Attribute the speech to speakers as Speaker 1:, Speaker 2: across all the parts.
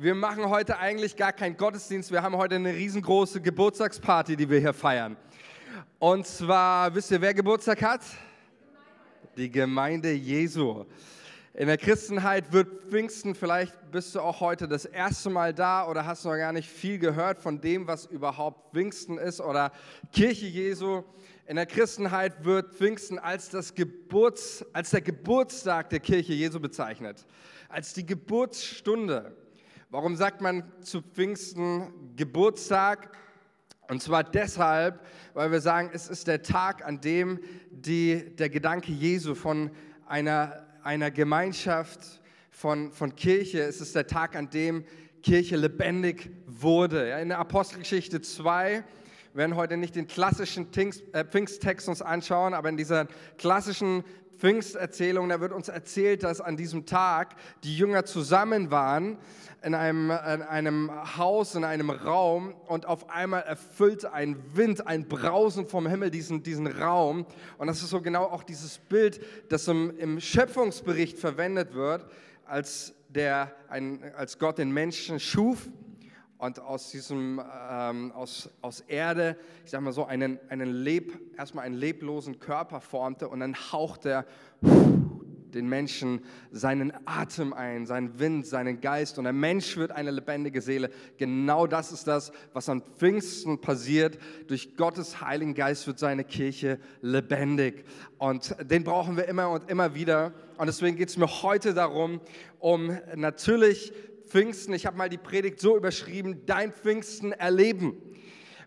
Speaker 1: Wir machen heute eigentlich gar keinen Gottesdienst. Wir haben heute eine riesengroße Geburtstagsparty, die wir hier feiern. Und zwar, wisst ihr, wer Geburtstag hat? Die Gemeinde Jesu. In der Christenheit wird Pfingsten, vielleicht bist du auch heute das erste Mal da oder hast noch gar nicht viel gehört von dem, was überhaupt Pfingsten ist oder Kirche Jesu. In der Christenheit wird Pfingsten als, das Geburts, als der Geburtstag der Kirche Jesu bezeichnet, als die Geburtsstunde. Warum sagt man zu Pfingsten Geburtstag? Und zwar deshalb, weil wir sagen, es ist der Tag, an dem die, der Gedanke Jesu von einer, einer Gemeinschaft, von, von Kirche, es ist der Tag, an dem Kirche lebendig wurde. In der Apostelgeschichte 2 wir werden heute nicht den klassischen äh, Pfingsttext uns anschauen, aber in dieser klassischen Pfingsterzählung, da wird uns erzählt, dass an diesem Tag die Jünger zusammen waren in einem, in einem Haus, in einem Raum und auf einmal erfüllt ein Wind, ein Brausen vom Himmel diesen, diesen Raum. Und das ist so genau auch dieses Bild, das im, im Schöpfungsbericht verwendet wird, als, der, ein, als Gott den Menschen schuf und aus diesem, ähm, aus, aus Erde, ich sag mal so, einen, einen Leb, erstmal einen leblosen Körper formte und dann hauchte er den Menschen seinen Atem ein, seinen Wind, seinen Geist und der Mensch wird eine lebendige Seele. Genau das ist das, was am Pfingsten passiert. Durch Gottes Heiligen Geist wird seine Kirche lebendig und den brauchen wir immer und immer wieder. Und deswegen geht es mir heute darum, um natürlich Pfingsten, ich habe mal die Predigt so überschrieben, dein Pfingsten erleben.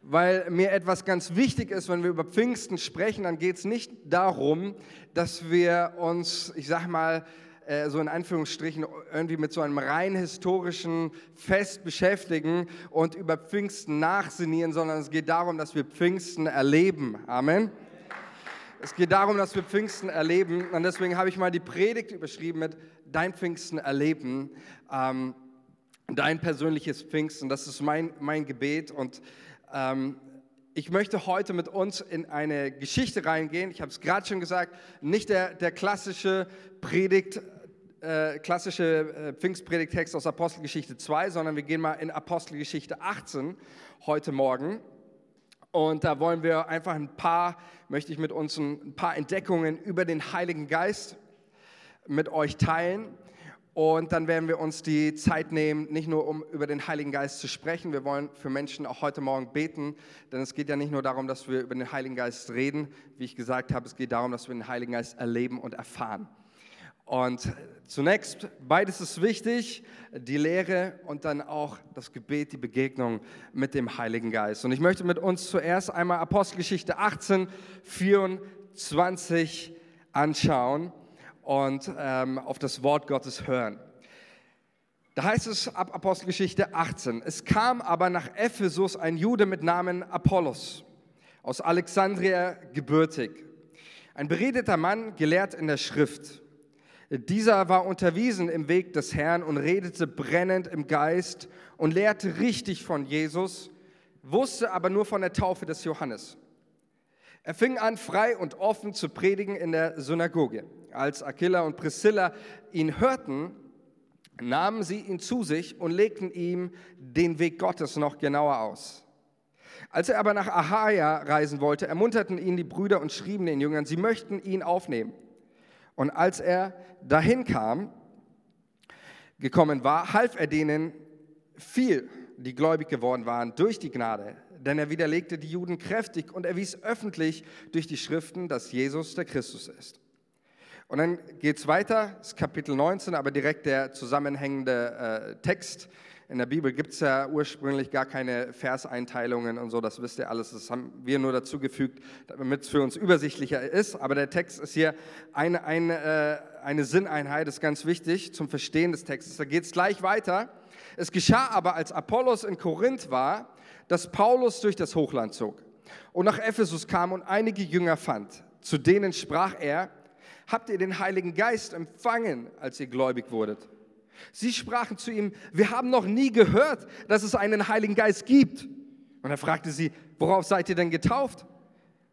Speaker 1: Weil mir etwas ganz wichtig ist, wenn wir über Pfingsten sprechen, dann geht es nicht darum, dass wir uns, ich sage mal, äh, so in Anführungsstrichen irgendwie mit so einem rein historischen Fest beschäftigen und über Pfingsten nachsinieren, sondern es geht darum, dass wir Pfingsten erleben. Amen. Es geht darum, dass wir Pfingsten erleben und deswegen habe ich mal die Predigt überschrieben mit Dein Pfingsten erleben. Ähm, dein persönliches Pfingsten. Das ist mein, mein Gebet und ähm, ich möchte heute mit uns in eine Geschichte reingehen. Ich habe es gerade schon gesagt, nicht der, der klassische Predigt, äh, klassische äh, Pfingstpredigtext aus Apostelgeschichte 2, sondern wir gehen mal in Apostelgeschichte 18 heute Morgen. Und da wollen wir einfach ein paar, möchte ich mit uns ein paar Entdeckungen über den Heiligen Geist mit euch teilen. Und dann werden wir uns die Zeit nehmen, nicht nur um über den Heiligen Geist zu sprechen, wir wollen für Menschen auch heute Morgen beten, denn es geht ja nicht nur darum, dass wir über den Heiligen Geist reden, wie ich gesagt habe, es geht darum, dass wir den Heiligen Geist erleben und erfahren. Und zunächst, beides ist wichtig, die Lehre und dann auch das Gebet, die Begegnung mit dem Heiligen Geist. Und ich möchte mit uns zuerst einmal Apostelgeschichte 18, 24 anschauen und ähm, auf das Wort Gottes hören. Da heißt es ab Apostelgeschichte 18, es kam aber nach Ephesus ein Jude mit Namen Apollos, aus Alexandria gebürtig, ein beredeter Mann, gelehrt in der Schrift. Dieser war unterwiesen im Weg des Herrn und redete brennend im Geist und lehrte richtig von Jesus, wusste aber nur von der Taufe des Johannes. Er fing an, frei und offen zu predigen in der Synagoge. Als Aquila und Priscilla ihn hörten, nahmen sie ihn zu sich und legten ihm den Weg Gottes noch genauer aus. Als er aber nach Achaia reisen wollte, ermunterten ihn die Brüder und schrieben den Jüngern, sie möchten ihn aufnehmen. Und als er dahin kam, gekommen war, half er denen viel, die gläubig geworden waren, durch die Gnade. Denn er widerlegte die Juden kräftig und erwies öffentlich durch die Schriften, dass Jesus der Christus ist. Und dann geht es weiter, das ist Kapitel 19, aber direkt der zusammenhängende äh, Text. In der Bibel gibt es ja ursprünglich gar keine Verseinteilungen und so, das wisst ihr alles. Das haben wir nur dazu gefügt, damit es für uns übersichtlicher ist. Aber der Text ist hier eine, eine, äh, eine Sinneinheit, ist ganz wichtig zum Verstehen des Textes. Da geht es gleich weiter. Es geschah aber, als Apollos in Korinth war, dass Paulus durch das Hochland zog und nach Ephesus kam und einige Jünger fand. Zu denen sprach er, habt ihr den Heiligen Geist empfangen, als ihr gläubig wurdet? Sie sprachen zu ihm, wir haben noch nie gehört, dass es einen Heiligen Geist gibt. Und er fragte sie, worauf seid ihr denn getauft?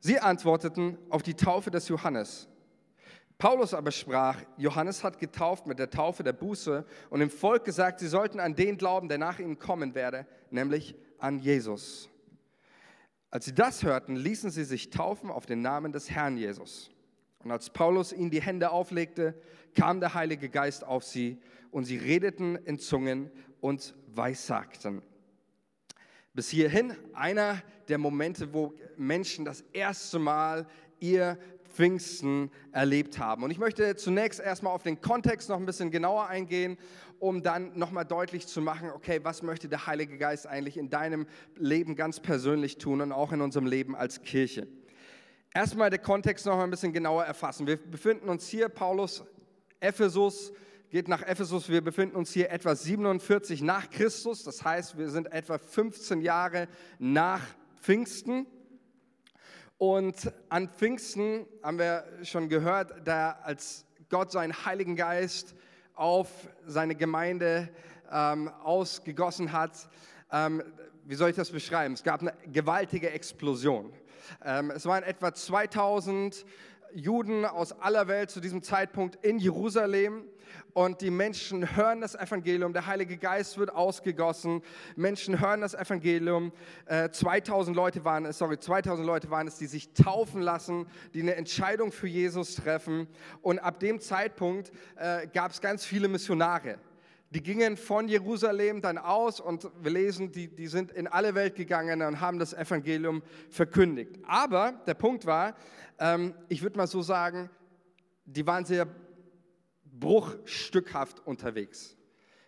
Speaker 1: Sie antworteten, auf die Taufe des Johannes. Paulus aber sprach, Johannes hat getauft mit der Taufe der Buße und dem Volk gesagt, sie sollten an den glauben, der nach ihnen kommen werde, nämlich an Jesus. Als sie das hörten, ließen sie sich taufen auf den Namen des Herrn Jesus. Und als Paulus ihnen die Hände auflegte, kam der Heilige Geist auf sie und sie redeten in Zungen und weissagten. Bis hierhin einer der Momente, wo Menschen das erste Mal ihr Pfingsten erlebt haben. Und ich möchte zunächst erstmal auf den Kontext noch ein bisschen genauer eingehen, um dann nochmal deutlich zu machen, okay, was möchte der Heilige Geist eigentlich in deinem Leben ganz persönlich tun und auch in unserem Leben als Kirche. Erstmal den Kontext noch mal ein bisschen genauer erfassen. Wir befinden uns hier, Paulus, Ephesus, geht nach Ephesus. Wir befinden uns hier etwa 47 nach Christus. Das heißt, wir sind etwa 15 Jahre nach Pfingsten. Und an Pfingsten haben wir schon gehört, da als Gott seinen Heiligen Geist auf seine Gemeinde ähm, ausgegossen hat, ähm, wie soll ich das beschreiben? Es gab eine gewaltige Explosion. Ähm, es waren etwa 2000 Juden aus aller Welt zu diesem Zeitpunkt in Jerusalem. Und die Menschen hören das Evangelium, der Heilige Geist wird ausgegossen, Menschen hören das Evangelium, 2000 äh, Leute waren es, sorry, 2000 Leute waren es, die sich taufen lassen, die eine Entscheidung für Jesus treffen. Und ab dem Zeitpunkt äh, gab es ganz viele Missionare. Die gingen von Jerusalem dann aus und wir lesen, die, die sind in alle Welt gegangen und haben das Evangelium verkündigt. Aber der Punkt war, ähm, ich würde mal so sagen, die waren sehr bruchstückhaft unterwegs.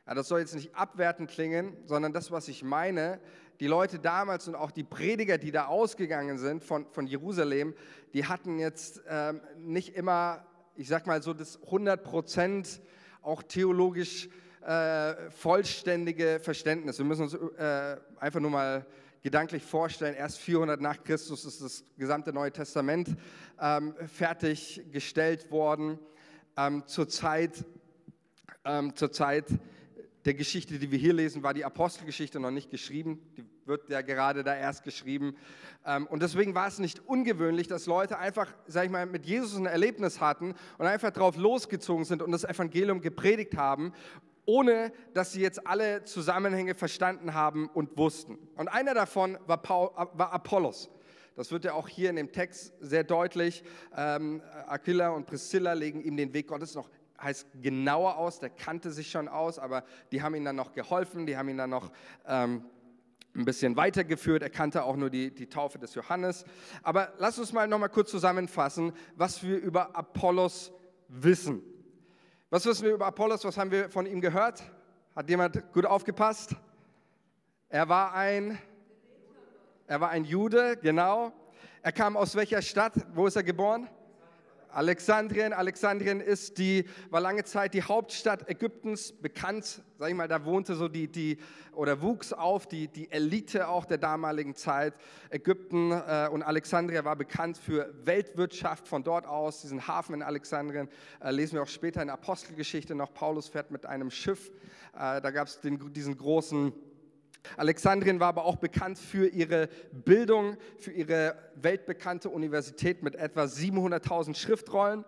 Speaker 1: Ja, das soll jetzt nicht abwertend klingen, sondern das, was ich meine, die Leute damals und auch die Prediger, die da ausgegangen sind von, von Jerusalem, die hatten jetzt ähm, nicht immer, ich sag mal so, das 100 Prozent auch theologisch äh, vollständige Verständnis. Wir müssen uns äh, einfach nur mal gedanklich vorstellen, erst 400 nach Christus ist das gesamte Neue Testament ähm, fertiggestellt worden. Ähm, zur, Zeit, ähm, zur Zeit der Geschichte, die wir hier lesen, war die Apostelgeschichte noch nicht geschrieben. Die wird ja gerade da erst geschrieben. Ähm, und deswegen war es nicht ungewöhnlich, dass Leute einfach, sag ich mal, mit Jesus ein Erlebnis hatten und einfach drauf losgezogen sind und das Evangelium gepredigt haben ohne dass sie jetzt alle Zusammenhänge verstanden haben und wussten. Und einer davon war, Paul, war Apollos. Das wird ja auch hier in dem Text sehr deutlich. Ähm, Aquila und Priscilla legen ihm den Weg Gottes noch heißt genauer aus, der kannte sich schon aus, aber die haben ihm dann noch geholfen, die haben ihn dann noch ähm, ein bisschen weitergeführt. Er kannte auch nur die, die Taufe des Johannes. Aber lass uns mal noch mal kurz zusammenfassen, was wir über Apollos wissen. Was wissen wir über Apollos? Was haben wir von ihm gehört? Hat jemand gut aufgepasst? Er war ein, er war ein Jude, genau. Er kam aus welcher Stadt? Wo ist er geboren? Alexandrien. Alexandrien ist die, war lange Zeit die Hauptstadt Ägyptens, bekannt, sag ich mal, da wohnte so die, die oder wuchs auf die, die Elite auch der damaligen Zeit. Ägypten äh, und Alexandria war bekannt für Weltwirtschaft von dort aus. Diesen Hafen in Alexandrien äh, lesen wir auch später in Apostelgeschichte noch. Paulus fährt mit einem Schiff, äh, da gab es diesen großen Alexandrien war aber auch bekannt für ihre Bildung, für ihre weltbekannte Universität mit etwa 700.000 Schriftrollen.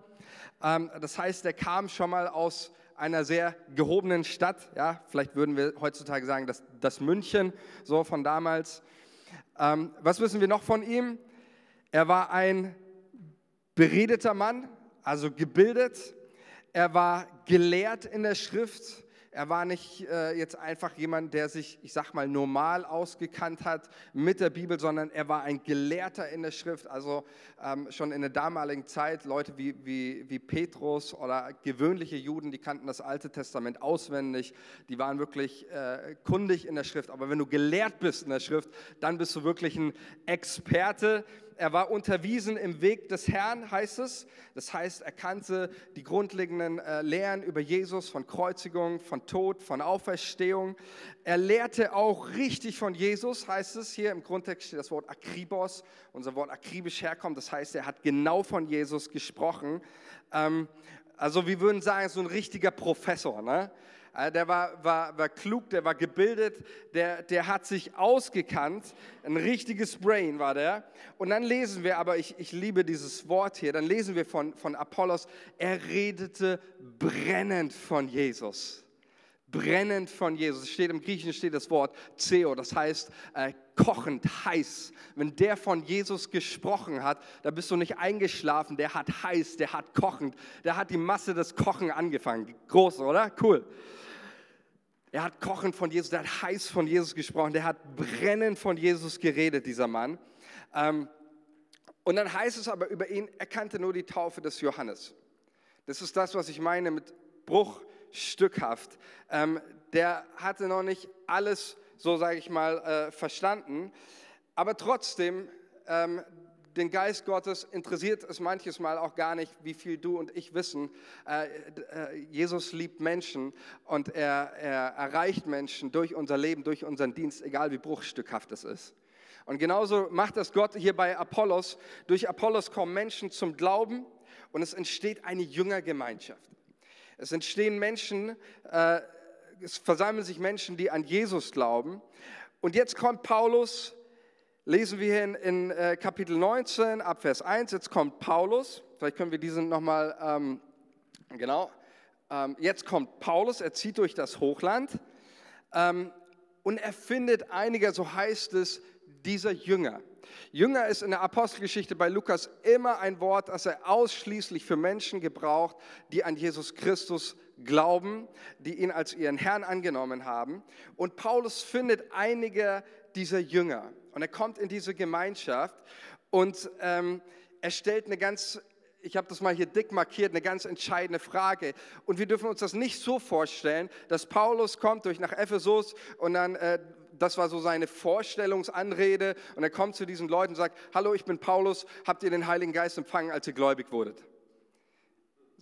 Speaker 1: Ähm, das heißt, er kam schon mal aus einer sehr gehobenen Stadt. Ja, vielleicht würden wir heutzutage sagen, dass das München, so von damals. Ähm, was wissen wir noch von ihm? Er war ein beredeter Mann, also gebildet. Er war gelehrt in der Schrift. Er war nicht äh, jetzt einfach jemand, der sich, ich sag mal, normal ausgekannt hat mit der Bibel, sondern er war ein Gelehrter in der Schrift. Also ähm, schon in der damaligen Zeit, Leute wie, wie, wie Petrus oder gewöhnliche Juden, die kannten das Alte Testament auswendig, die waren wirklich äh, kundig in der Schrift. Aber wenn du gelehrt bist in der Schrift, dann bist du wirklich ein Experte er war unterwiesen im Weg des Herrn, heißt es. Das heißt, er kannte die grundlegenden äh, Lehren über Jesus von Kreuzigung, von Tod, von Auferstehung. Er lehrte auch richtig von Jesus, heißt es. Hier im Grundtext steht das Wort Akribos, unser Wort akribisch herkommt. Das heißt, er hat genau von Jesus gesprochen. Ähm, also wir würden sagen, so ein richtiger Professor. Ne? Äh, der war, war, war klug, der war gebildet, der, der hat sich ausgekannt. Ein richtiges Brain war der. Und dann lesen wir, aber ich, ich liebe dieses Wort hier, dann lesen wir von, von Apollos, er redete brennend von Jesus brennend von Jesus. Es steht im Griechischen steht das Wort Zeo, das heißt äh, kochend, heiß. Wenn der von Jesus gesprochen hat, da bist du nicht eingeschlafen, der hat heiß, der hat kochend, der hat die Masse des Kochen angefangen. Groß, oder? Cool. Er hat kochend von Jesus, der hat heiß von Jesus gesprochen, der hat brennend von Jesus geredet, dieser Mann. Ähm, und dann heißt es aber über ihn, er kannte nur die Taufe des Johannes. Das ist das, was ich meine mit Bruch stückhaft. Ähm, der hatte noch nicht alles, so sage ich mal, äh, verstanden, aber trotzdem, ähm, den Geist Gottes interessiert es manches Mal auch gar nicht, wie viel du und ich wissen. Äh, äh, Jesus liebt Menschen und er, er erreicht Menschen durch unser Leben, durch unseren Dienst, egal wie bruchstückhaft es ist. Und genauso macht das Gott hier bei Apollos. Durch Apollos kommen Menschen zum Glauben und es entsteht eine Jüngergemeinschaft. Es entstehen Menschen, äh, es versammeln sich Menschen, die an Jesus glauben. Und jetzt kommt Paulus, lesen wir hier in, in äh, Kapitel 19, ab Vers 1, jetzt kommt Paulus, vielleicht können wir diesen nochmal, ähm, genau, ähm, jetzt kommt Paulus, er zieht durch das Hochland ähm, und er findet einige, so heißt es, dieser Jünger. Jünger ist in der Apostelgeschichte bei Lukas immer ein Wort, das er ausschließlich für Menschen gebraucht, die an Jesus Christus glauben, die ihn als ihren Herrn angenommen haben. Und Paulus findet einige dieser Jünger und er kommt in diese Gemeinschaft und ähm, er stellt eine ganz ich habe das mal hier dick markiert, eine ganz entscheidende Frage. Und wir dürfen uns das nicht so vorstellen, dass Paulus kommt durch nach Ephesus und dann äh, das war so seine Vorstellungsanrede. Und er kommt zu diesen Leuten und sagt, hallo, ich bin Paulus, habt ihr den Heiligen Geist empfangen, als ihr gläubig wurdet?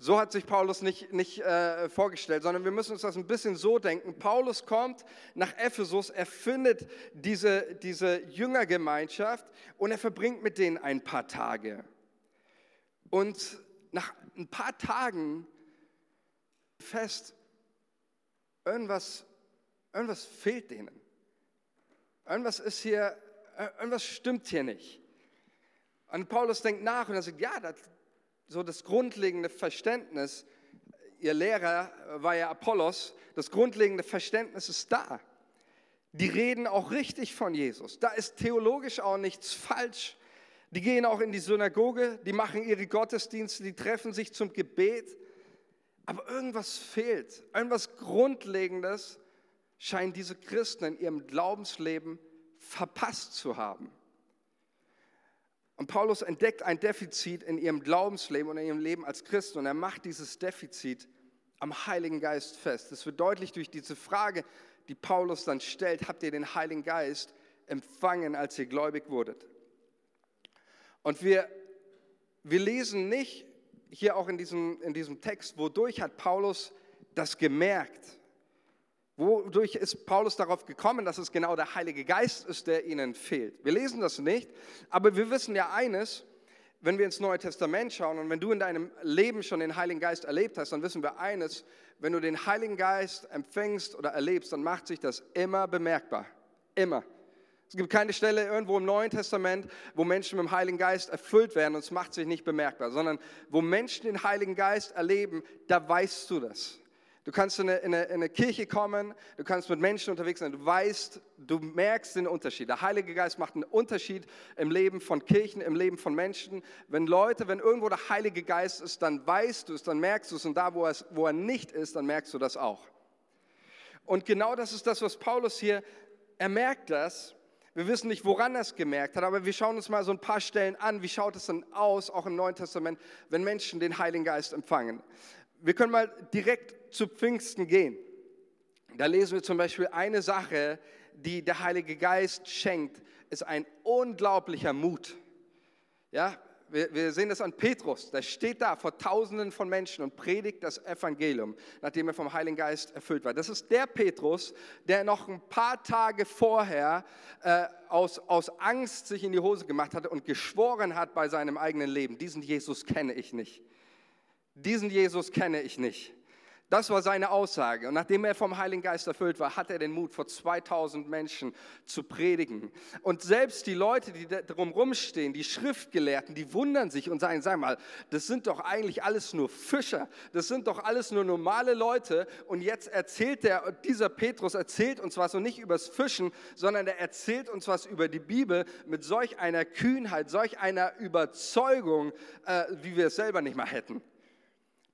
Speaker 1: So hat sich Paulus nicht, nicht äh, vorgestellt, sondern wir müssen uns das ein bisschen so denken. Paulus kommt nach Ephesus, er findet diese, diese Jüngergemeinschaft und er verbringt mit denen ein paar Tage. Und nach ein paar Tagen fest, irgendwas, irgendwas fehlt denen. Irgendwas ist hier, irgendwas stimmt hier nicht. Und Paulus denkt nach und er sagt, ja, das, so das grundlegende Verständnis, ihr Lehrer war ja Apollos, das grundlegende Verständnis ist da. Die reden auch richtig von Jesus. Da ist theologisch auch nichts falsch. Die gehen auch in die Synagoge, die machen ihre Gottesdienste, die treffen sich zum Gebet. Aber irgendwas fehlt, irgendwas Grundlegendes, scheinen diese Christen in ihrem Glaubensleben verpasst zu haben. Und Paulus entdeckt ein Defizit in ihrem Glaubensleben und in ihrem Leben als Christen und er macht dieses Defizit am Heiligen Geist fest. Das wird deutlich durch diese Frage, die Paulus dann stellt, habt ihr den Heiligen Geist empfangen, als ihr gläubig wurdet? Und wir, wir lesen nicht hier auch in diesem, in diesem Text, wodurch hat Paulus das gemerkt? Wodurch ist Paulus darauf gekommen, dass es genau der Heilige Geist ist, der ihnen fehlt? Wir lesen das nicht, aber wir wissen ja eines, wenn wir ins Neue Testament schauen und wenn du in deinem Leben schon den Heiligen Geist erlebt hast, dann wissen wir eines, wenn du den Heiligen Geist empfängst oder erlebst, dann macht sich das immer bemerkbar. Immer. Es gibt keine Stelle irgendwo im Neuen Testament, wo Menschen mit dem Heiligen Geist erfüllt werden und es macht sich nicht bemerkbar, sondern wo Menschen den Heiligen Geist erleben, da weißt du das. Du kannst in eine, in, eine, in eine, Kirche kommen, du kannst mit Menschen unterwegs sein, du weißt, du merkst den Unterschied. Der Heilige Geist macht einen Unterschied im Leben von Kirchen, im Leben von Menschen. Wenn Leute, wenn irgendwo der Heilige Geist ist, dann weißt du es, dann merkst du es und da, wo, es, wo er nicht ist, dann merkst du das auch. Und genau das ist das, was Paulus hier, er merkt das. Wir wissen nicht, woran er es gemerkt hat, aber wir schauen uns mal so ein paar Stellen an. Wie schaut es denn aus, auch im Neuen Testament, wenn Menschen den Heiligen Geist empfangen? Wir können mal direkt zu Pfingsten gehen, da lesen wir zum Beispiel eine Sache, die der Heilige Geist schenkt, ist ein unglaublicher Mut. Ja, wir, wir, sehen das an Petrus, der steht da vor Tausenden von Menschen und predigt das Evangelium, nachdem er vom Heiligen Geist erfüllt war. Das ist der Petrus, der noch ein paar Tage vorher äh, aus, aus Angst sich in die Hose gemacht hatte und geschworen hat bei seinem eigenen Leben, diesen Jesus kenne ich nicht. Diesen Jesus kenne ich nicht Das war seine Aussage. Und nachdem er vom Heiligen Geist erfüllt war, hat er den Mut, vor 2000 Menschen zu predigen. Und selbst die Leute, die drumherum stehen, die Schriftgelehrten, die wundern sich und sagen, sag mal, das sind doch eigentlich alles nur Fischer. Das sind doch alles nur normale Leute. Und jetzt erzählt der, dieser Petrus erzählt uns was und nicht übers Fischen, sondern er erzählt uns was über die Bibel mit solch einer Kühnheit, solch einer Überzeugung, äh, wie wir es selber nicht mal hätten.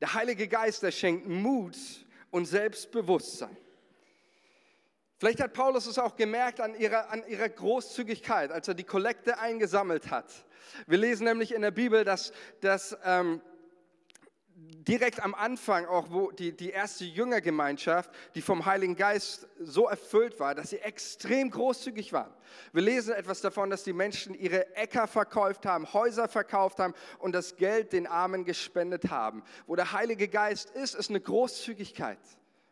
Speaker 1: Der Heilige Geist, der schenkt Mut und Selbstbewusstsein. Vielleicht hat Paulus es auch gemerkt an ihrer, an ihrer Großzügigkeit, als er die Kollekte eingesammelt hat. Wir lesen nämlich in der Bibel, dass, dass ähm, direkt am Anfang auch, wo die, die erste Jüngergemeinschaft, die vom Heiligen Geist so erfüllt war, dass sie extrem großzügig waren. Wir lesen etwas davon, dass die Menschen ihre Äcker verkauft haben, Häuser verkauft haben und das Geld den Armen gespendet haben. Wo der Heilige Geist ist, ist eine Großzügigkeit.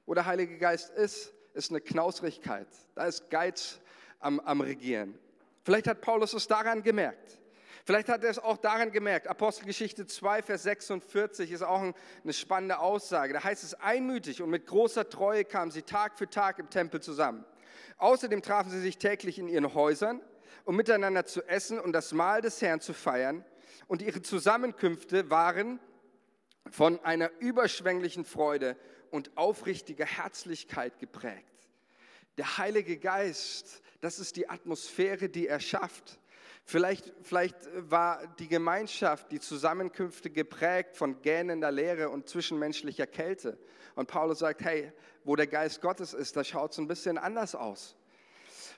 Speaker 1: Wo der Heilige Geist ist, ist eine Knausrigkeit. Da ist Geiz am, am Regieren. Vielleicht hat Paulus es daran gemerkt. Vielleicht hat er es auch daran gemerkt. Apostelgeschichte 2, Vers 46 ist auch eine spannende Aussage. Da heißt es, einmütig und mit großer Treue kamen sie Tag für Tag im Tempel zusammen. Außerdem trafen sie sich täglich in ihren Häusern, um miteinander zu essen und das Mahl des Herrn zu feiern. Und ihre Zusammenkünfte waren von einer überschwänglichen Freude und aufrichtiger Herzlichkeit geprägt. Der Heilige Geist, das ist die Atmosphäre, die er schafft. Vielleicht, vielleicht war die Gemeinschaft, die Zusammenkünfte geprägt von gähnender Lehre und zwischenmenschlicher Kälte. Und Paulus sagt, hey, wo der Geist Gottes ist, da schaut es ein bisschen anders aus.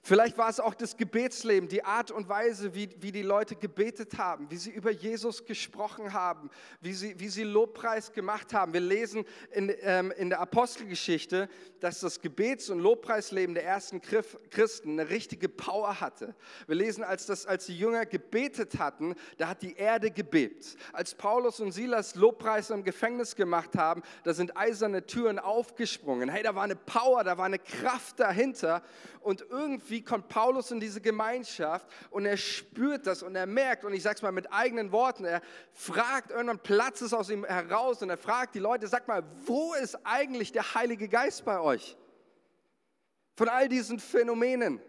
Speaker 1: Vielleicht war es auch das Gebetsleben, die Art und Weise, wie, wie die Leute gebetet haben, wie sie über Jesus gesprochen haben, wie sie, wie sie Lobpreis gemacht haben. Wir lesen in, ähm, in der Apostelgeschichte, dass das Gebets- und Lobpreisleben der ersten Christen eine richtige Power hatte. Wir lesen, als, das, als die Jünger gebetet hatten, da hat die Erde gebebt. Als Paulus und Silas Lobpreis im Gefängnis gemacht haben, da sind eiserne Türen aufgesprungen. Hey, da war eine Power, da war eine Kraft dahinter. Und irgendwie kommt Paulus in diese Gemeinschaft und er spürt das und er merkt, und ich sage es mal mit eigenen Worten, er fragt, irgendwann platzt es aus ihm heraus und er fragt die Leute, sag mal, wo ist eigentlich der Heilige Geist bei euch? Von all diesen Phänomenen,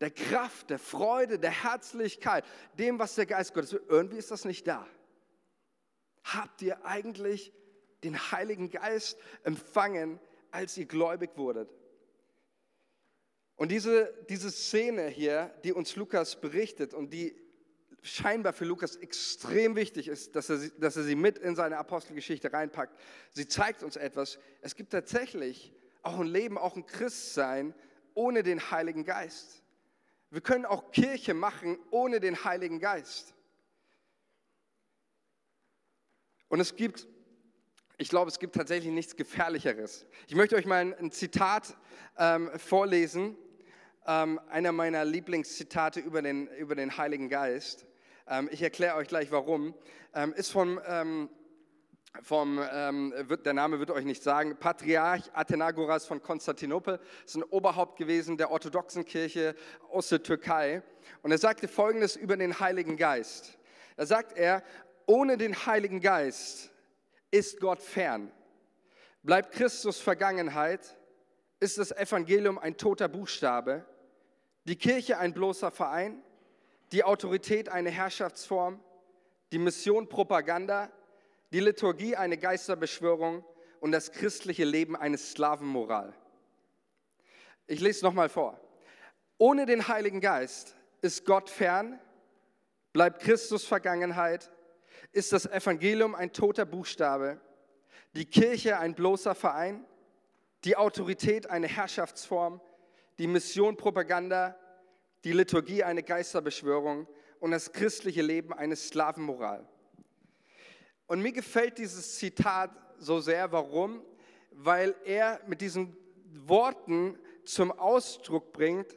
Speaker 1: der Kraft, der Freude, der Herzlichkeit, dem, was der Geist Gottes will, irgendwie ist das nicht da. Habt ihr eigentlich den Heiligen Geist empfangen, als ihr gläubig wurdet? Und diese, diese Szene hier, die uns Lukas berichtet und die scheinbar für Lukas extrem wichtig ist, dass er, dass er sie mit in seine Apostelgeschichte reinpackt, sie zeigt uns etwas. Es gibt tatsächlich auch ein Leben, auch ein Christsein ohne den Heiligen Geist. Wir können auch Kirche machen ohne den Heiligen Geist. Und es gibt, ich glaube, es gibt tatsächlich nichts Gefährlicheres. Ich möchte euch mal ein Zitat ähm, vorlesen ähm, einer meiner Lieblingszitate über den, über den Heiligen Geist. Ähm, ich erkläre euch gleich warum. Ähm, ist vom, ähm, vom ähm, wird, der Name wird euch nicht sagen, Patriarch Athenagoras von Konstantinopel. Ist ein Oberhaupt gewesen der orthodoxen Kirche aus der Türkei. Und er sagte Folgendes über den Heiligen Geist. Da sagt er, ohne den Heiligen Geist ist Gott fern. Bleibt Christus Vergangenheit, ist das Evangelium ein toter Buchstabe die Kirche ein bloßer Verein, die Autorität eine Herrschaftsform, die Mission Propaganda, die Liturgie eine Geisterbeschwörung und das christliche Leben eine Sklavenmoral. Ich lese nochmal vor. Ohne den Heiligen Geist ist Gott fern, bleibt Christus Vergangenheit, ist das Evangelium ein toter Buchstabe, die Kirche ein bloßer Verein, die Autorität eine Herrschaftsform, die Mission Propaganda, die Liturgie eine Geisterbeschwörung und das christliche Leben eine Sklavenmoral. Und mir gefällt dieses Zitat so sehr. Warum? Weil er mit diesen Worten zum Ausdruck bringt,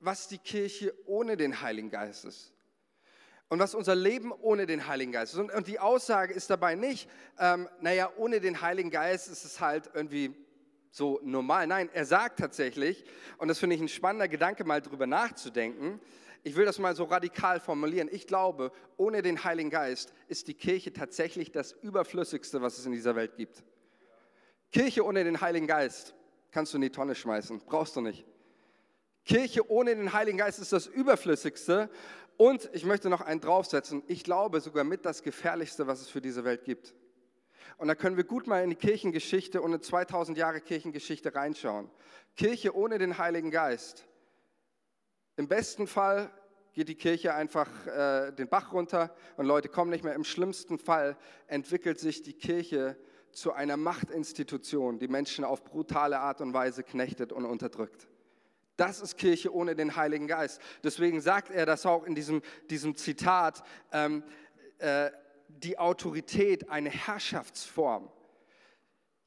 Speaker 1: was die Kirche ohne den Heiligen Geist ist. Und was unser Leben ohne den Heiligen Geist ist. Und, die Aussage ist dabei nicht, ähm, naja, ohne den Heiligen Geist ist es halt irgendwie so normal. Nein, er sagt tatsächlich, und das finde ich ein spannender Gedanke, mal drüber nachzudenken. Ich will das mal so radikal formulieren. Ich glaube, ohne den Heiligen Geist ist die Kirche tatsächlich das Überflüssigste, was es in dieser Welt gibt. Kirche ohne den Heiligen Geist kannst du in die Tonne schmeißen, brauchst du nicht. Kirche ohne den Heiligen Geist ist das Überflüssigste. Und ich möchte noch einen draufsetzen. Ich glaube sogar mit das Gefährlichste, was es für diese Welt gibt. Und da können wir gut mal in die Kirchengeschichte und in 2000 Jahre Kirchengeschichte reinschauen. Kirche ohne den Heiligen Geist. Im besten Fall geht die Kirche einfach äh, den Bach runter und Leute kommen nicht mehr. Im schlimmsten Fall entwickelt sich die Kirche zu einer Machtinstitution, die Menschen auf brutale Art und Weise knechtet und unterdrückt. Das ist Kirche ohne den Heiligen Geist. Deswegen sagt er das auch in diesem, diesem Zitat, ähm, äh, die Autorität, eine Herrschaftsform.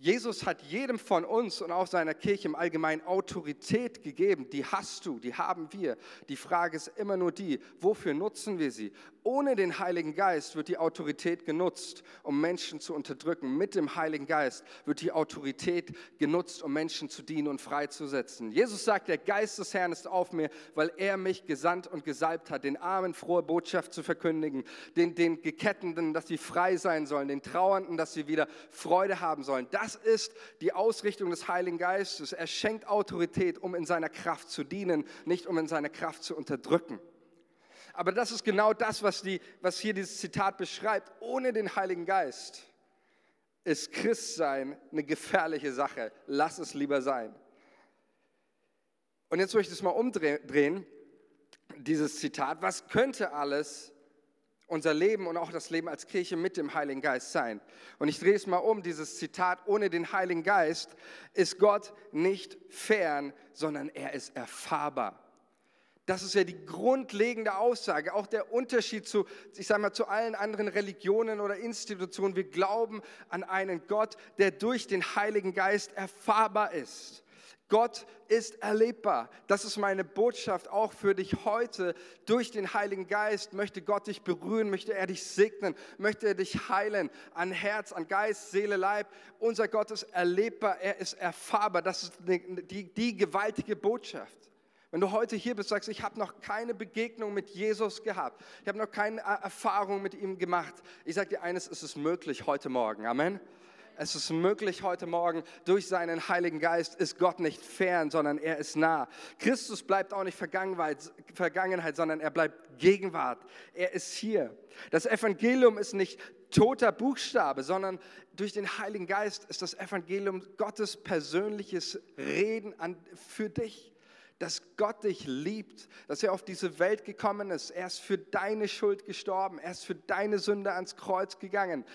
Speaker 1: Jesus hat jedem von uns und auch seiner Kirche im Allgemeinen Autorität gegeben. Die hast du, die haben wir. Die Frage ist immer nur die, wofür nutzen wir sie? Ohne den Heiligen Geist wird die Autorität genutzt, um Menschen zu unterdrücken. Mit dem Heiligen Geist wird die Autorität genutzt, um Menschen zu dienen und freizusetzen. Jesus sagt, der Geist des Herrn ist auf mir, weil er mich gesandt und gesalbt hat, den Armen frohe Botschaft zu verkündigen, den, den Geketteten, dass sie frei sein sollen, den Trauernden, dass sie wieder Freude haben sollen. Das ist die Ausrichtung des Heiligen Geistes. Er schenkt Autorität, um in seiner Kraft zu dienen, nicht um in seiner Kraft zu unterdrücken. Aber das ist genau das, was, die, was hier dieses Zitat beschreibt. Ohne den Heiligen Geist ist Christsein eine gefährliche Sache. Lass es lieber sein. Und jetzt möchte ich es mal umdrehen, dieses Zitat. Was könnte alles unser Leben und auch das Leben als Kirche mit dem Heiligen Geist sein? Und ich drehe es mal um, dieses Zitat, ohne den Heiligen Geist ist Gott nicht fern, sondern er ist erfahrbar. Das ist ja die grundlegende Aussage, auch der Unterschied zu, ich sage mal, zu allen anderen Religionen oder Institutionen. Wir glauben an einen Gott, der durch den Heiligen Geist erfahrbar ist. Gott ist erlebbar. Das ist meine Botschaft auch für dich heute. Durch den Heiligen Geist möchte Gott dich berühren, möchte er dich segnen, möchte er dich heilen an Herz, an Geist, Seele, Leib. Unser Gott ist erlebbar, er ist erfahrbar. Das ist die, die gewaltige Botschaft. Wenn du heute hier bist, sagst, ich habe noch keine Begegnung mit Jesus gehabt, ich habe noch keine Erfahrung mit ihm gemacht. Ich sage dir eines, es ist möglich heute Morgen. Amen. Es ist möglich heute Morgen, durch seinen Heiligen Geist ist Gott nicht fern, sondern er ist nah. Christus bleibt auch nicht Vergangenheit, sondern er bleibt Gegenwart. Er ist hier. Das Evangelium ist nicht toter Buchstabe, sondern durch den Heiligen Geist ist das Evangelium Gottes persönliches Reden an, für dich dass Gott dich liebt, dass er auf diese Welt gekommen ist. Er ist für deine Schuld gestorben. Er ist für deine Sünde ans Kreuz gegangen.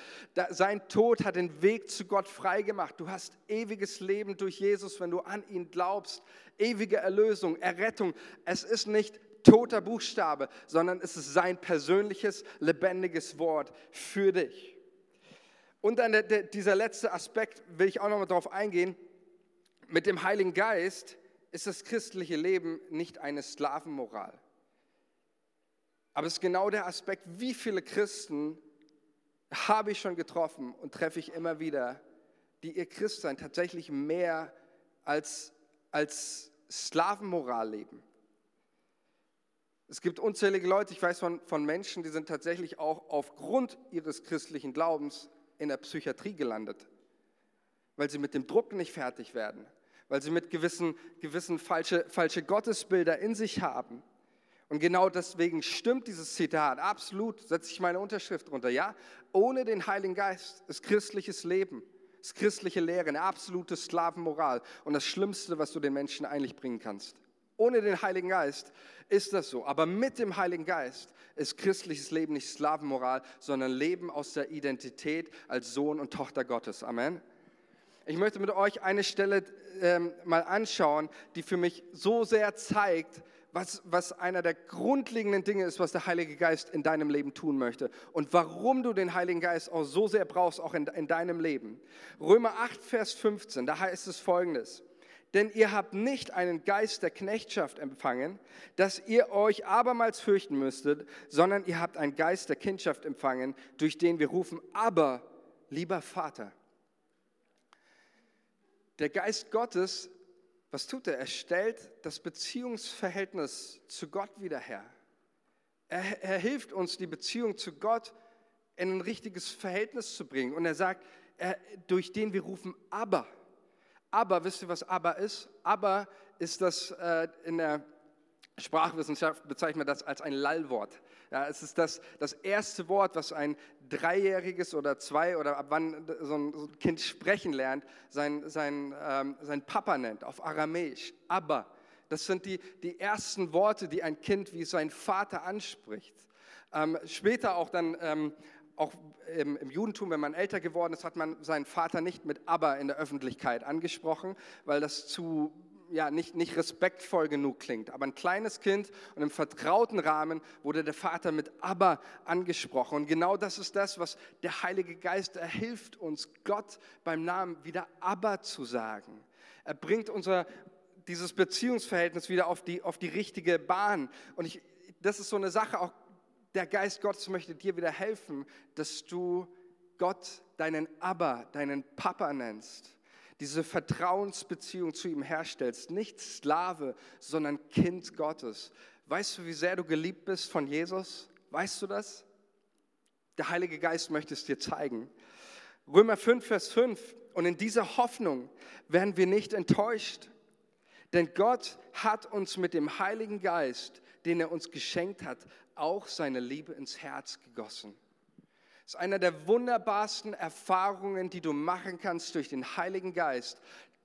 Speaker 1: sein Tod hat den Weg zu Gott freigemacht. Du hast ewiges Leben durch Jesus, wenn du an ihn glaubst. Ewige Erlösung, Errettung. Es ist nicht toter Buchstabe, sondern es ist sein persönliches, lebendiges Wort für dich. Und dann der, der, dieser letzte Aspekt will ich auch noch mal darauf eingehen. Mit dem Heiligen Geist ist das christliche Leben nicht eine Sklavenmoral. Aber es ist genau der Aspekt, wie viele Christen habe ich schon getroffen und treffe ich immer wieder, die ihr Christsein tatsächlich mehr als, als Sklavenmoral leben. Es gibt unzählige Leute, ich weiß von, von Menschen, die sind tatsächlich auch aufgrund ihres christlichen Glaubens in der Psychiatrie gelandet, weil sie mit dem Druck nicht fertig werden, weil sie mit gewissen, gewissen falsche, falsche Gottesbilder in sich haben. Und genau deswegen stimmt dieses Zitat absolut, setze ich meine Unterschrift drunter. Ja, ohne den Heiligen Geist ist christliches Leben, ist christliche Lehre eine absolute Sklavenmoral und das Schlimmste, was du den Menschen eigentlich bringen kannst. Ohne den Heiligen Geist ist das so. Aber mit dem Heiligen Geist ist christliches Leben nicht Sklavenmoral, sondern Leben aus der Identität als Sohn und Tochter Gottes. Amen. Ich möchte mit euch eine Stelle ähm, mal anschauen, die für mich so sehr zeigt, was, was einer der grundlegenden Dinge ist, was der Heilige Geist in deinem Leben tun möchte und warum du den Heiligen Geist auch so sehr brauchst, auch in, in deinem Leben. Römer 8, Vers 15, da heißt es folgendes. Denn ihr habt nicht einen Geist der Knechtschaft empfangen, dass ihr euch abermals fürchten müsstet, sondern ihr habt einen Geist der Kindschaft empfangen, durch den wir rufen, aber lieber Vater. Der Geist Gottes, was tut er? Er stellt das Beziehungsverhältnis zu Gott wieder her. Er, er hilft uns, die Beziehung zu Gott in ein richtiges Verhältnis zu bringen. Und er sagt, er, durch den wir rufen, aber. Aber, wisst ihr, was aber ist? Aber ist das äh, in der Sprachwissenschaft bezeichnet das als ein Lallwort. Ja, es ist das, das erste Wort, was ein Dreijähriges oder zwei oder ab wann so ein, so ein Kind sprechen lernt, sein, sein, ähm, sein Papa nennt, auf Aramäisch. Aber, das sind die, die ersten Worte, die ein Kind wie sein Vater anspricht. Ähm, später auch dann, ähm, auch im, im, Judentum, wenn man älter geworden ist, hat man seinen Vater nicht mit Aber in der Öffentlichkeit angesprochen, weil das zu ja, nicht, nicht respektvoll genug klingt. Aber ein kleines Kind und im vertrauten Rahmen wurde der Vater mit Aber angesprochen. Und genau das ist das, was der Heilige Geist, er hilft uns, Gott beim Namen wieder Aber zu sagen. Er bringt unser, dieses Beziehungsverhältnis wieder auf die, auf die richtige Bahn. Und ich, das ist so eine Sache, auch der Geist Gottes möchte dir wieder helfen, dass du Gott deinen Aber, deinen Papa nennst diese Vertrauensbeziehung zu ihm herstellst. Nicht Sklave, sondern Kind Gottes. Weißt du, wie sehr du geliebt bist von Jesus? Weißt du das? Der Heilige Geist möchte es dir zeigen. Römer 5, Vers 5. Und in dieser Hoffnung werden wir nicht enttäuscht. Denn Gott hat uns mit dem Heiligen Geist, den er uns geschenkt hat, auch seine Liebe ins Herz gegossen. Ist eine der wunderbarsten Erfahrungen, die du machen kannst durch den Heiligen Geist,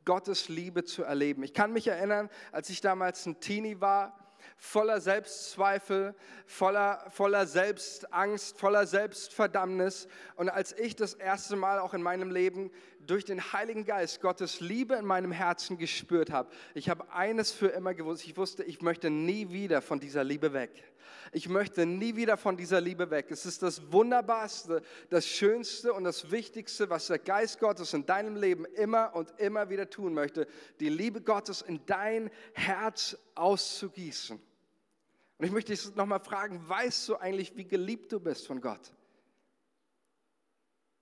Speaker 1: Gottes Liebe zu erleben. Ich kann mich erinnern, als ich damals ein Teenie war, voller Selbstzweifel, voller, voller Selbstangst, voller Selbstverdammnis. Und als ich das erste Mal auch in meinem Leben durch den Heiligen Geist Gottes Liebe in meinem Herzen gespürt habe, ich habe eines für immer gewusst. Ich wusste, ich möchte nie wieder von dieser Liebe weg. Ich möchte nie wieder von dieser Liebe weg. Es ist das Wunderbarste, das Schönste und das Wichtigste, was der Geist Gottes in deinem Leben immer und immer wieder tun möchte, die Liebe Gottes in dein Herz auszugießen. Und ich möchte dich nochmal fragen, weißt du eigentlich, wie geliebt du bist von Gott?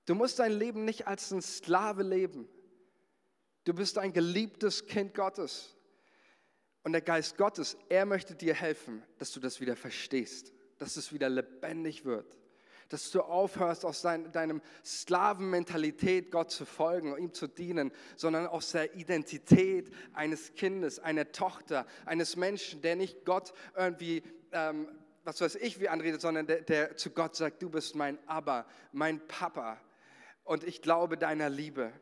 Speaker 1: Du musst dein Leben nicht als ein Sklave leben. Du bist ein geliebtes Kind Gottes. Und der Geist Gottes, er möchte dir helfen, dass du das wieder verstehst, dass es wieder lebendig wird, dass du aufhörst, aus dein, deinem Sklavenmentalität Gott zu folgen und ihm zu dienen, sondern aus der Identität eines Kindes, einer Tochter, eines Menschen, der nicht Gott irgendwie, ähm, was weiß ich, wie anredet, sondern der, der zu Gott sagt, du bist mein Abba, mein Papa und ich glaube deiner Liebe.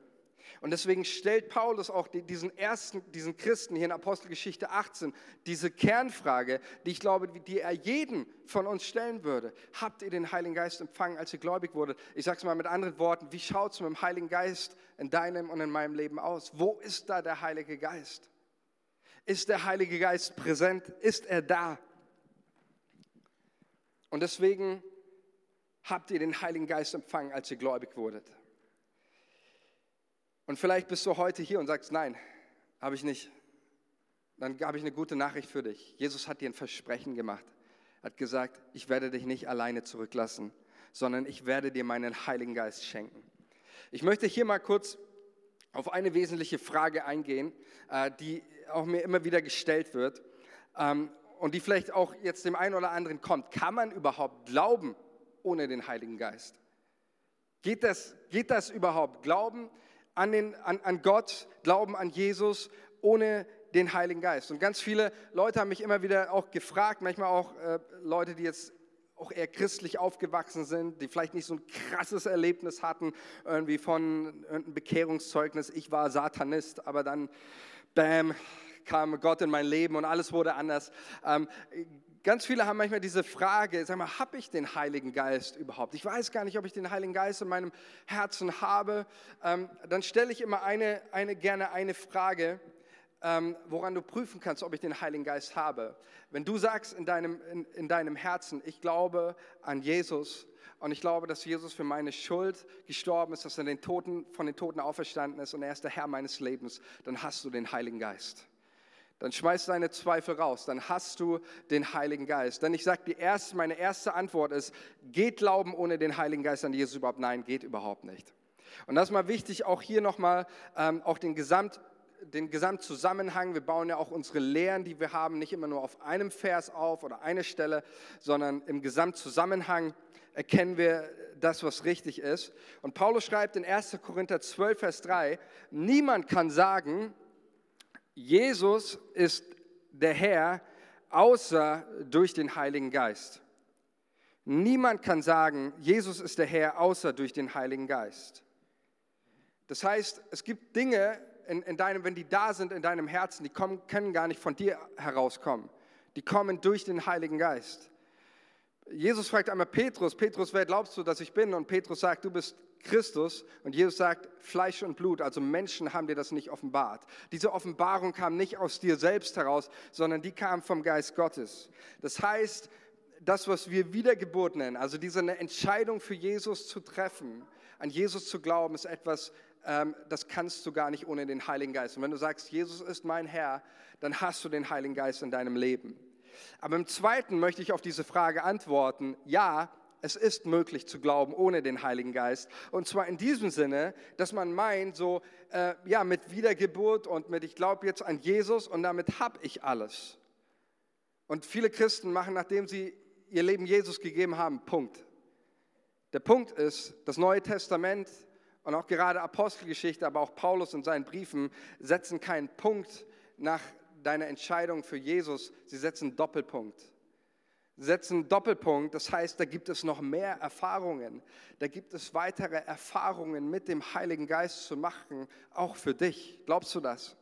Speaker 1: Und deswegen stellt Paulus auch diesen ersten, diesen Christen hier in Apostelgeschichte 18 diese Kernfrage, die ich glaube, die er jeden von uns stellen würde. Habt ihr den Heiligen Geist empfangen, als ihr gläubig wurdet? Ich sage es mal mit anderen Worten, wie schaut es mit dem Heiligen Geist in deinem und in meinem Leben aus? Wo ist da der Heilige Geist? Ist der Heilige Geist präsent? Ist er da? Und deswegen habt ihr den Heiligen Geist empfangen, als ihr gläubig wurdet. Und vielleicht bist du heute hier und sagst, nein, habe ich nicht. Dann habe ich eine gute Nachricht für dich. Jesus hat dir ein Versprechen gemacht. Er hat gesagt, ich werde dich nicht alleine zurücklassen, sondern ich werde dir meinen Heiligen Geist schenken. Ich möchte hier mal kurz auf eine wesentliche Frage eingehen, äh, die auch mir immer wieder gestellt wird ähm, und die vielleicht auch jetzt dem einen oder anderen kommt. Kann man überhaupt glauben ohne den Heiligen Geist? Geht das, geht das überhaupt? Glauben an, den, an, an Gott, glauben an Jesus ohne den Heiligen Geist. Und ganz viele Leute haben mich immer wieder auch gefragt, manchmal auch äh, Leute, die jetzt auch eher christlich aufgewachsen sind, die vielleicht nicht so ein krasses Erlebnis hatten, irgendwie von irgendeinem Bekehrungszeugnis, ich war Satanist, aber dann, bam, kam Gott in mein Leben und alles wurde anders. Ähm, Ganz viele haben manchmal diese Frage, sag mal, habe ich den Heiligen Geist überhaupt? Ich weiß gar nicht, ob ich den Heiligen Geist in meinem Herzen habe. Ähm, dann stelle ich immer eine, eine, gerne eine Frage, ähm, woran du prüfen kannst, ob ich den Heiligen Geist habe. Wenn du sagst in deinem, in, in deinem Herzen, ich glaube an Jesus und ich glaube, dass Jesus für meine Schuld gestorben ist, dass er den Toten, von den Toten auferstanden ist und er ist der Herr meines Lebens, dann hast du den Heiligen Geist. Dann schmeiß deine Zweifel raus, dann hast du den Heiligen Geist. Denn ich sage, erste, meine erste Antwort ist, geht Glauben ohne den Heiligen Geist an Jesus überhaupt? Nein, geht überhaupt nicht. Und das ist mal wichtig, auch hier nochmal, ähm, auch den Gesamt, den Gesamtzusammenhang. Wir bauen ja auch unsere Lehren, die wir haben, nicht immer nur auf einem Vers auf oder eine Stelle, sondern im Gesamtzusammenhang erkennen wir das, was richtig ist. Und Paulus schreibt in 1. Korinther 12, Vers 3, niemand kann sagen, Jesus ist der Herr, außer durch den Heiligen Geist. Niemand kann sagen, Jesus ist der Herr, außer durch den Heiligen Geist. Das heißt, es gibt Dinge, in, in deinem, wenn die da sind in deinem Herzen, die kommen, können gar nicht von dir herauskommen. Die kommen durch den Heiligen Geist. Jesus fragt einmal Petrus, Petrus, wer glaubst du, dass ich bin? Und Petrus sagt, du bist Christus. Und Jesus sagt, Fleisch und Blut, also Menschen haben dir das nicht offenbart. Diese Offenbarung kam nicht aus dir selbst heraus, sondern die kam vom Geist Gottes. Das heißt, das, was wir Wiedergeburt nennen, also diese Entscheidung für Jesus zu treffen, an Jesus zu glauben, ist etwas, ähm, das kannst du gar nicht ohne den Heiligen Geist. Und wenn du sagst, Jesus ist mein Herr, dann hast du den Heiligen Geist in deinem Leben. Aber im Zweiten möchte ich auf diese Frage antworten, ja, es ist möglich zu glauben ohne den Heiligen Geist. Und zwar in diesem Sinne, dass man meint, so, äh, ja, mit Wiedergeburt und mit, ich glaube jetzt an Jesus und damit habe ich alles. Und viele Christen machen, nachdem sie ihr Leben Jesus gegeben haben, Punkt. Der Punkt ist, das Neue Testament und auch gerade Apostelgeschichte, aber auch Paulus in seinen Briefen setzen keinen Punkt nach deiner Entscheidung für Jesus, sie setzen Doppelpunkt. Setzen Doppelpunkt, das heißt, da gibt es noch mehr Erfahrungen, da gibt es weitere Erfahrungen mit dem Heiligen Geist zu machen, auch für dich. Glaubst du das?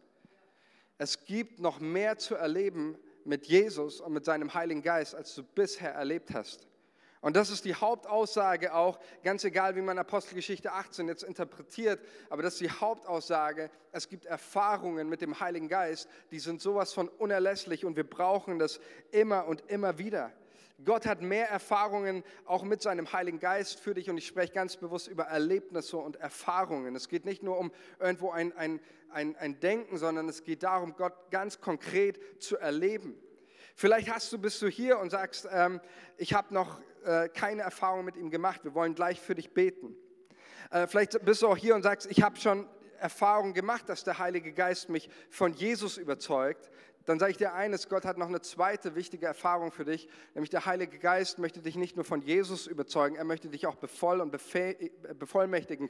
Speaker 1: Es gibt noch mehr zu erleben mit Jesus und mit seinem Heiligen Geist, als du bisher erlebt hast. Und das ist die Hauptaussage auch, ganz egal wie man Apostelgeschichte 18 jetzt interpretiert, aber das ist die Hauptaussage, es gibt Erfahrungen mit dem Heiligen Geist, die sind sowas von unerlässlich und wir brauchen das immer und immer wieder. Gott hat mehr Erfahrungen auch mit seinem Heiligen Geist für dich und ich spreche ganz bewusst über Erlebnisse und Erfahrungen. Es geht nicht nur um irgendwo ein, ein, ein, ein Denken, sondern es geht darum, Gott ganz konkret zu erleben. Vielleicht hast du, bist du hier und sagst, ähm, ich habe noch äh, keine Erfahrung mit ihm gemacht. Wir wollen gleich für dich beten. Äh, vielleicht bist du auch hier und sagst, ich habe schon Erfahrung gemacht, dass der Heilige Geist mich von Jesus überzeugt. Dann sage ich dir eines, Gott hat noch eine zweite wichtige Erfahrung für dich, nämlich der Heilige Geist möchte dich nicht nur von Jesus überzeugen, er möchte dich auch bevoll und bevollmächtigen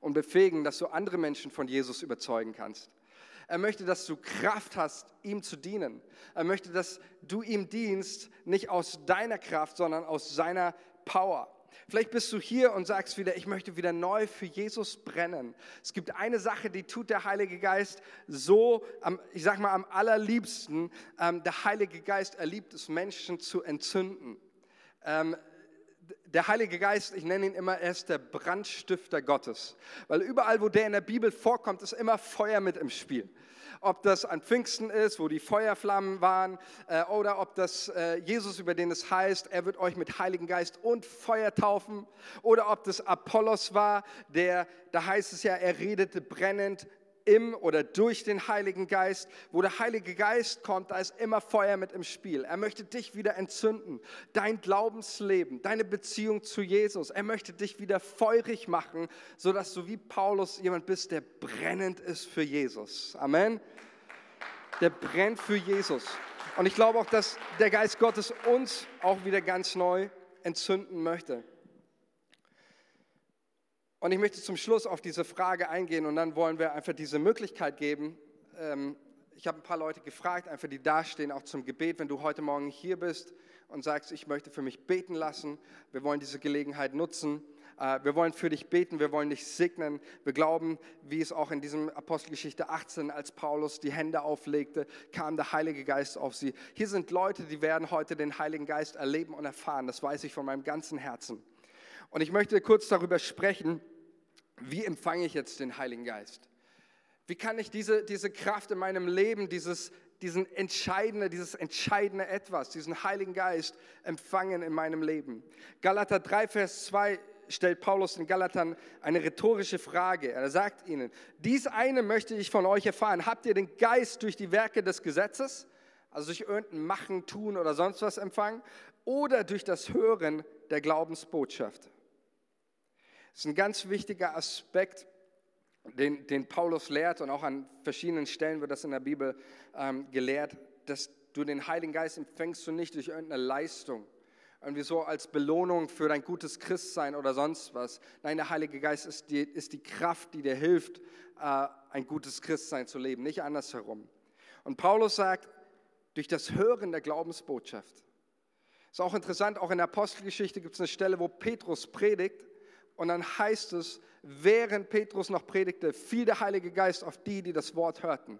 Speaker 1: und befähigen, dass du andere Menschen von Jesus überzeugen kannst. Er möchte, dass du Kraft hast, ihm zu dienen. Er möchte, dass du ihm dienst, nicht aus deiner Kraft, sondern aus seiner Power. Vielleicht bist du hier und sagst wieder, ich möchte wieder neu für Jesus brennen. Es gibt eine Sache, die tut der Heilige Geist so, ich sag mal, am allerliebsten. Ähm, der Heilige Geist erliebt es, Menschen zu entzünden. Der Heilige Geist, ich nenne ihn immer, er ist der Brandstifter Gottes. Weil überall, wo der in der Bibel vorkommt, ist immer Feuer mit im Spiel. Ob das an Pfingsten ist, wo die Feuerflammen waren, äh, oder ob das äh, Jesus, über den es heißt, er wird euch mit Heiligen Geist und Feuer taufen, oder ob das Apollos war, der, da heißt es ja, er redete brennend im oder durch den Heiligen Geist. Wo der Heilige Geist kommt, da ist immer Feuer mit im Spiel. Er möchte dich wieder entzünden, dein Glaubensleben, deine Beziehung zu Jesus. Er möchte dich wieder feurig machen, sodass du wie Paulus jemand bist, der brennend ist für Jesus. Amen. Der brennt für Jesus. Und ich glaube auch, dass der Geist Gottes uns auch wieder ganz neu entzünden möchte. Und ich möchte zum Schluss auf diese Frage eingehen und dann wollen wir einfach diese Möglichkeit geben. Ähm, ich habe ein paar Leute gefragt, einfach die dastehen, auch zum Gebet, wenn du heute Morgen hier bist und sagst, ich möchte für mich beten lassen. Wir wollen diese Gelegenheit nutzen. Äh, wir wollen für dich beten, wir wollen dich segnen. Wir glauben, wie es auch in diesem Apostelgeschichte 18, als Paulus die Hände auflegte, kam der Heilige Geist auf sie. Hier sind Leute, die werden heute den Heiligen Geist erleben und erfahren. Das weiß ich von meinem ganzen Herzen. Und ich möchte kurz darüber sprechen, wie empfange ich jetzt den Heiligen Geist? Wie kann ich diese, diese Kraft in meinem Leben, dieses, diesen entscheidende, dieses entscheidende Etwas, diesen Heiligen Geist empfangen in meinem Leben? Galater 3, Vers 2 stellt Paulus den Galatern eine rhetorische Frage. Er sagt ihnen, dies eine möchte ich von euch erfahren. Habt ihr den Geist durch die Werke des Gesetzes, also durch irgendein Machen, Tun oder sonst was empfangen, oder durch das Hören der Glaubensbotschaft? Das ist ein ganz wichtiger Aspekt, den, den Paulus lehrt und auch an verschiedenen Stellen wird das in der Bibel ähm, gelehrt, dass du den Heiligen Geist empfängst du nicht durch irgendeine Leistung, irgendwie so als Belohnung für dein gutes Christsein oder sonst was. Nein, der Heilige Geist ist die, ist die Kraft, die dir hilft, äh, ein gutes Christsein zu leben, nicht andersherum. Und Paulus sagt, durch das Hören der Glaubensbotschaft. Ist auch interessant, auch in der Apostelgeschichte gibt es eine Stelle, wo Petrus predigt und dann heißt es, während Petrus noch predigte, fiel der Heilige Geist auf die, die das Wort hörten.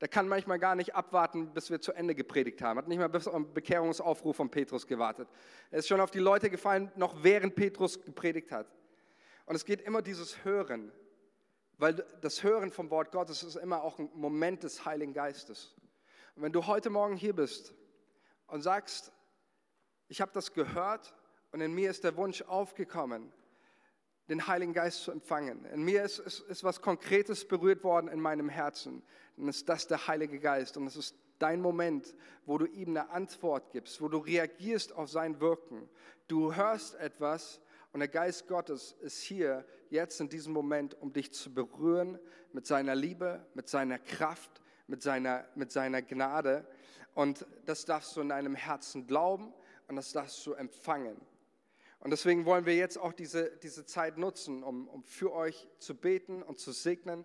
Speaker 1: Der kann manchmal gar nicht abwarten, bis wir zu Ende gepredigt haben. Hat nicht mal bis zum Bekehrungsaufruf von Petrus gewartet. Er ist schon auf die Leute gefallen, noch während Petrus gepredigt hat. Und es geht immer dieses Hören, weil das Hören vom Wort Gottes ist immer auch ein Moment des Heiligen Geistes. Und wenn du heute Morgen hier bist und sagst, ich habe das gehört und in mir ist der Wunsch aufgekommen, den Heiligen Geist zu empfangen. In mir ist, ist, ist was Konkretes berührt worden in meinem Herzen. Dann ist das der Heilige Geist. Und es ist dein Moment, wo du ihm eine Antwort gibst, wo du reagierst auf sein Wirken. Du hörst etwas und der Geist Gottes ist hier jetzt in diesem Moment, um dich zu berühren mit seiner Liebe, mit seiner Kraft, mit seiner, mit seiner Gnade. Und das darfst du in deinem Herzen glauben und das darfst du empfangen. Und deswegen wollen wir jetzt auch diese, diese Zeit nutzen, um, um für euch zu beten und zu segnen.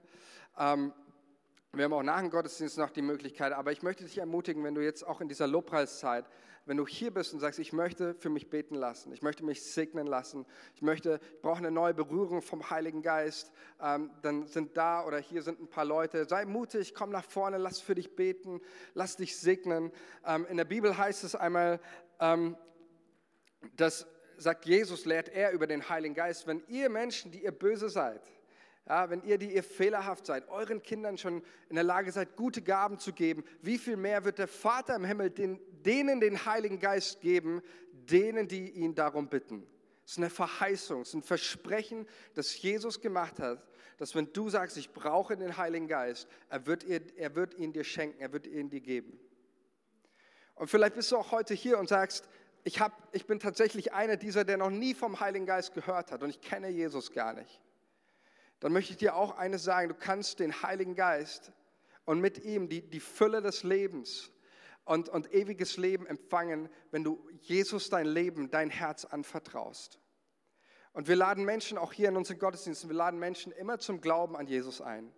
Speaker 1: Ähm, wir haben auch nach dem Gottesdienst noch die Möglichkeit, aber ich möchte dich ermutigen, wenn du jetzt auch in dieser Lobpreiszeit, wenn du hier bist und sagst, ich möchte für mich beten lassen, ich möchte mich segnen lassen, ich möchte, ich brauche eine neue Berührung vom Heiligen Geist, ähm, dann sind da oder hier sind ein paar Leute. Sei mutig, komm nach vorne, lass für dich beten, lass dich segnen. Ähm, in der Bibel heißt es einmal, ähm, dass sagt Jesus, lehrt er über den Heiligen Geist, wenn ihr Menschen, die ihr böse seid, ja, wenn ihr, die ihr fehlerhaft seid, euren Kindern schon in der Lage seid, gute Gaben zu geben, wie viel mehr wird der Vater im Himmel den, denen den Heiligen Geist geben, denen, die ihn darum bitten? Es ist eine Verheißung, es ist ein Versprechen, das Jesus gemacht hat, dass wenn du sagst, ich brauche den Heiligen Geist, er wird, ihr, er wird ihn dir schenken, er wird ihn dir geben. Und vielleicht bist du auch heute hier und sagst, ich, hab, ich bin tatsächlich einer dieser, der noch nie vom Heiligen Geist gehört hat und ich kenne Jesus gar nicht. Dann möchte ich dir auch eines sagen, du kannst den Heiligen Geist und mit ihm die, die Fülle des Lebens und, und ewiges Leben empfangen, wenn du Jesus dein Leben, dein Herz anvertraust. Und wir laden Menschen auch hier in unseren Gottesdiensten, wir laden Menschen immer zum Glauben an Jesus ein.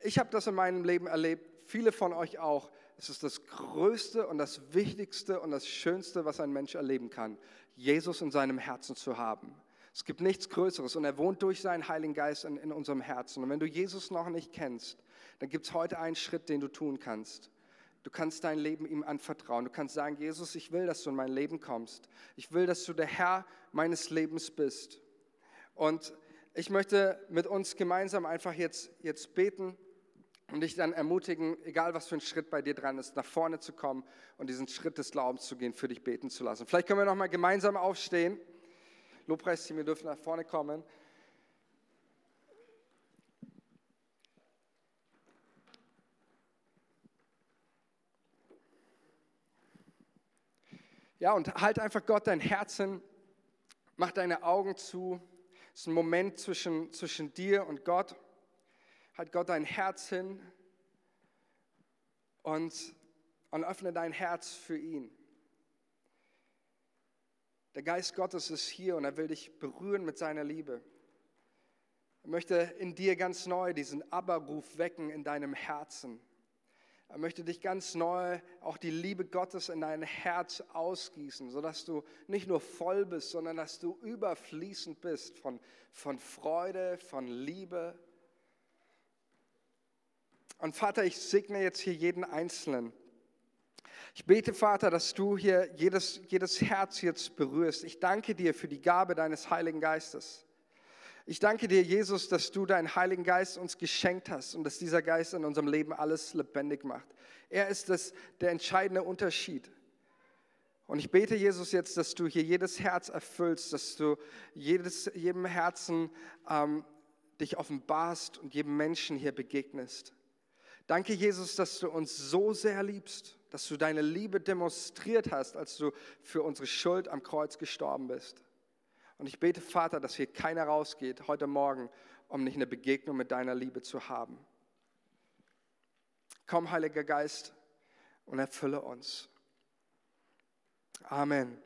Speaker 1: Ich habe das in meinem Leben erlebt, viele von euch auch. Es ist das Größte und das Wichtigste und das Schönste, was ein Mensch erleben kann, Jesus in seinem Herzen zu haben. Es gibt nichts Größeres und er wohnt durch seinen Heiligen Geist in, in unserem Herzen. Und wenn du Jesus noch nicht kennst, dann gibt es heute einen Schritt, den du tun kannst. Du kannst dein Leben ihm anvertrauen. Du kannst sagen, Jesus, ich will, dass du in mein Leben kommst. Ich will, dass du der Herr meines Lebens bist. Und ich möchte mit uns gemeinsam einfach jetzt, jetzt beten und dich dann ermutigen, egal was für ein Schritt bei dir dran ist, nach vorne zu kommen und diesen Schritt des Glaubens zu gehen, für dich beten zu lassen. Vielleicht können wir noch mal gemeinsam aufstehen. Lobpreisteam, wir dürfen nach vorne kommen. Ja, und halt einfach Gott dein Herz hin, mach deine Augen zu. Es ist ein Moment zwischen, zwischen dir und Gott halt Gott dein Herz hin und, und öffne dein Herz für ihn. Der Geist Gottes ist hier und er will dich berühren mit seiner Liebe. Er möchte in dir ganz neu diesen Aberruf wecken in deinem Herzen. Er möchte dich ganz neu auch die Liebe Gottes in dein Herz ausgießen, sodass du nicht nur voll bist, sondern dass du überfließend bist von, von Freude, von Liebe, und Vater, ich segne jetzt hier jeden Einzelnen. Ich bete, Vater, dass du hier jedes, jedes Herz jetzt berührst. Ich danke dir für die Gabe deines Heiligen Geistes. Ich danke dir, Jesus, dass du deinen Heiligen Geist uns geschenkt hast und dass dieser Geist in unserem Leben alles lebendig macht. Er ist das, der entscheidende Unterschied. Und ich bete, Jesus, jetzt, dass du hier jedes Herz erfüllst, dass du jedes, jedem Herzen ähm, dich offenbarst und jedem Menschen hier begegnest. Danke, Jesus, dass du uns so sehr liebst, dass du deine Liebe demonstriert hast, als du für unsere Schuld am Kreuz gestorben bist. Und ich bete, Vater, dass hier keiner rausgeht heute Morgen um nicht eine Begegnung mit deiner Liebe zu haben. Komm, Heiliger Geist, und erfülle uns. Amen.